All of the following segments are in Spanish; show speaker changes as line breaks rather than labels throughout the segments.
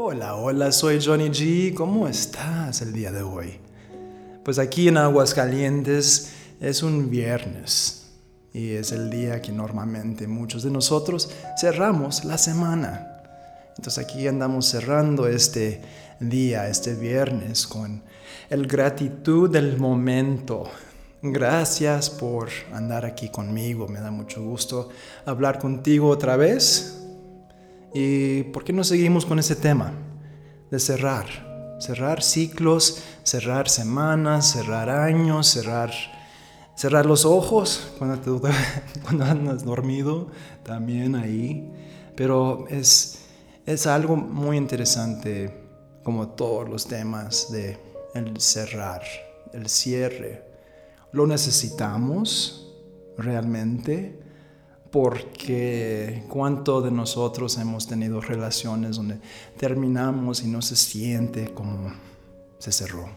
Hola, hola, soy Johnny G. ¿Cómo estás el día de hoy? Pues aquí en Aguascalientes es un viernes y es el día que normalmente muchos de nosotros cerramos la semana. Entonces aquí andamos cerrando este día, este viernes, con el gratitud del momento. Gracias por andar aquí conmigo, me da mucho gusto hablar contigo otra vez. ¿Y por qué no seguimos con ese tema? De cerrar. Cerrar ciclos, cerrar semanas, cerrar años, cerrar, cerrar los ojos cuando, cuando andas dormido, también ahí. Pero es, es algo muy interesante, como todos los temas de el cerrar, el cierre. ¿Lo necesitamos realmente? Porque cuánto de nosotros hemos tenido relaciones donde terminamos y no se siente como se cerró.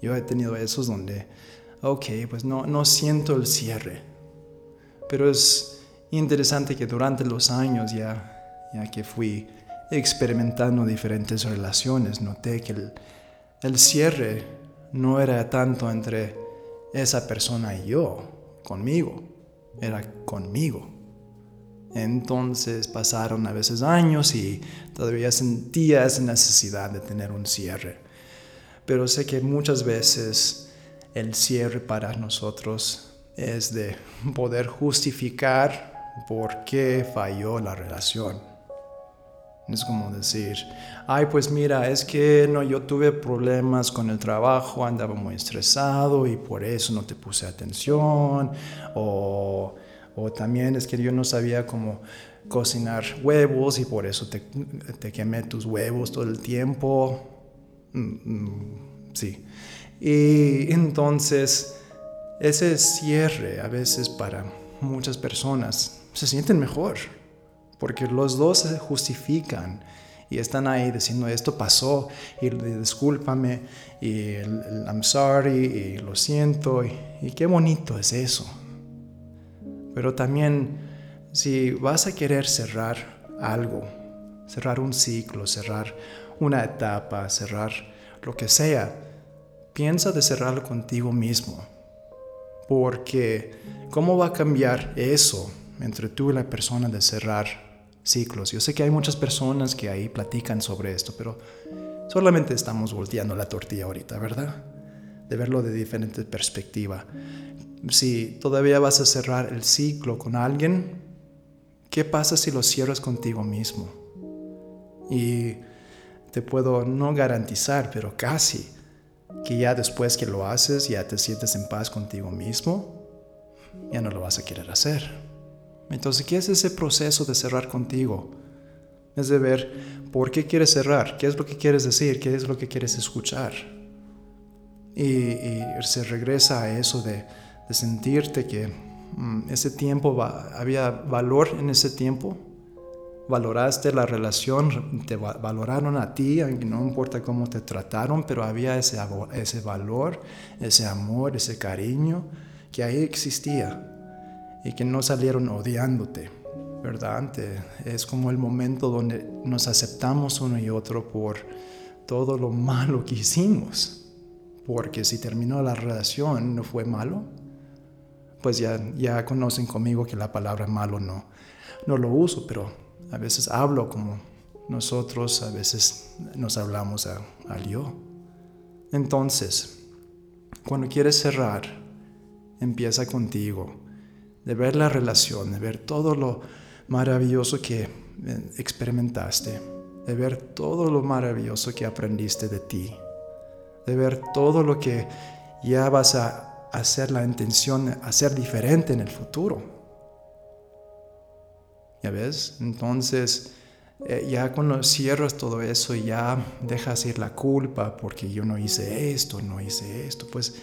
Yo he tenido esos donde, ok, pues no, no siento el cierre, pero es interesante que durante los años ya, ya que fui experimentando diferentes relaciones, noté que el, el cierre no era tanto entre esa persona y yo, conmigo, era conmigo. Entonces pasaron a veces años y todavía sentía esa necesidad de tener un cierre. Pero sé que muchas veces el cierre para nosotros es de poder justificar por qué falló la relación. Es como decir, ay, pues mira, es que no, yo tuve problemas con el trabajo, andaba muy estresado y por eso no te puse atención. O, o también es que yo no sabía cómo cocinar huevos y por eso te, quemé tus huevos todo el tiempo. Mm, mm, sí. Y entonces, ese cierre a veces para muchas personas se sienten mejor porque los dos se justifican y están ahí diciendo esto pasó y discúlpame y I'm sorry y lo siento y, y qué bonito es eso. Pero también si vas a querer cerrar algo, cerrar un ciclo, cerrar una etapa, cerrar lo que sea, piensa de cerrarlo contigo mismo. Porque ¿cómo va a cambiar eso entre tú y la persona de cerrar ciclos. Yo sé que hay muchas personas que ahí platican sobre esto, pero solamente estamos volteando la tortilla ahorita, ¿verdad? De verlo de diferente perspectiva. Si todavía vas a cerrar el ciclo con alguien, ¿qué pasa si lo cierras contigo mismo? Y te puedo no garantizar, pero casi, que ya después que lo haces, ya te sientes en paz contigo mismo, ya no lo vas a querer hacer. Entonces, ¿qué es ese proceso de cerrar contigo? Es de ver por qué quieres cerrar, qué es lo que quieres decir, qué es lo que quieres escuchar. Y, se regresa a eso de, sentirte que mm, ese tiempo había valor en ese tiempo. Valoraste la relación, te valoraron a ti, no importa cómo te trataron, pero había ese, ese valor, ese amor, ese cariño que ahí existía y que no salieron odiándote, ¿verdad? Es como el momento donde nos aceptamos uno y otro por todo lo malo que hicimos. Porque si terminó la relación, no fue malo, pues ya, ya conocen conmigo que la palabra malo no, no lo uso, pero a veces hablo como nosotros, a veces nos hablamos al yo. Entonces, cuando quieres cerrar, empieza contigo de ver la relación, de ver todo lo maravilloso que eh, experimentaste, de ver todo lo maravilloso que aprendiste de ti, de ver todo lo que ya vas a hacer la intención, hacer diferente en el futuro. ¿Ya ves? Entonces, eh, ya cuando cierras todo eso, ya dejas ir la culpa porque yo no hice esto, no hice esto, pues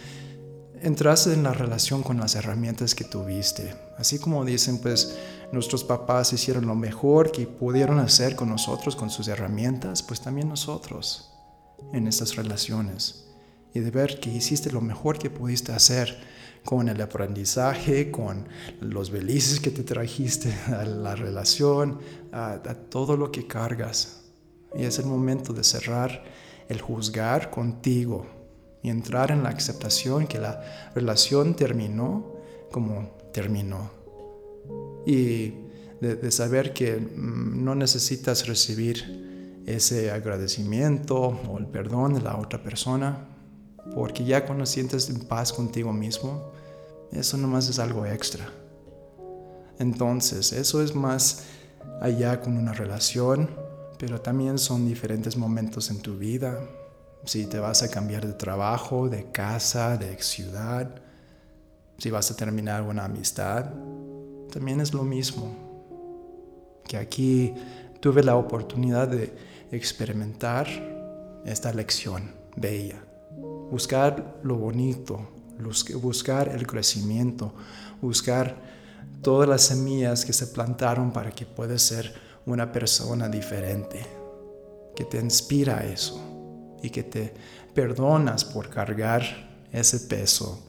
entraste en la relación con las herramientas que tuviste. Así como dicen, pues nuestros papás hicieron lo mejor que pudieron hacer con nosotros, con sus herramientas, pues también nosotros en estas relaciones. Y de ver que hiciste lo mejor que pudiste hacer con el aprendizaje, con los belices que te trajiste a la relación, a, todo lo que cargas. Y es el momento de cerrar el juzgar contigo y entrar en la aceptación que la relación terminó como terminó. Y de, saber que mm, no necesitas recibir ese agradecimiento o el perdón de la otra persona, porque ya cuando sientes en paz contigo mismo, eso nomás es algo extra. Entonces, eso es más allá con una relación, pero también son diferentes momentos en tu vida. Si te vas a cambiar de trabajo, de casa, de ciudad, si vas a terminar una amistad, también es lo mismo. Que aquí tuve la oportunidad de experimentar esta lección bella. Buscar lo bonito, buscar el crecimiento, buscar todas las semillas que se plantaron para que puedas ser una persona diferente, que te inspira eso y que te perdonas por cargar ese peso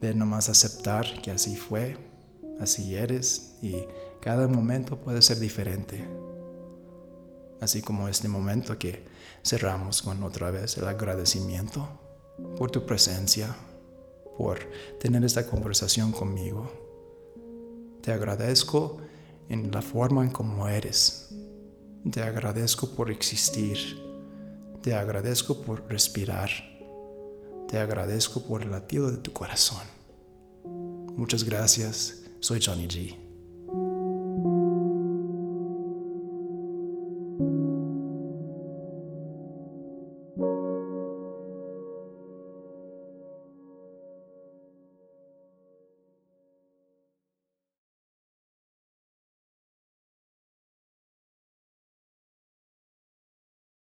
de nomás aceptar que así fue, así eres y cada momento puede ser diferente. Así como este momento que cerramos con otra vez el agradecimiento por tu presencia, por tener esta conversación conmigo. Te agradezco en la forma en como eres. Te agradezco por existir. Te agradezco por respirar. Te agradezco por el latido de tu corazón. Muchas gracias. Soy Johnny G.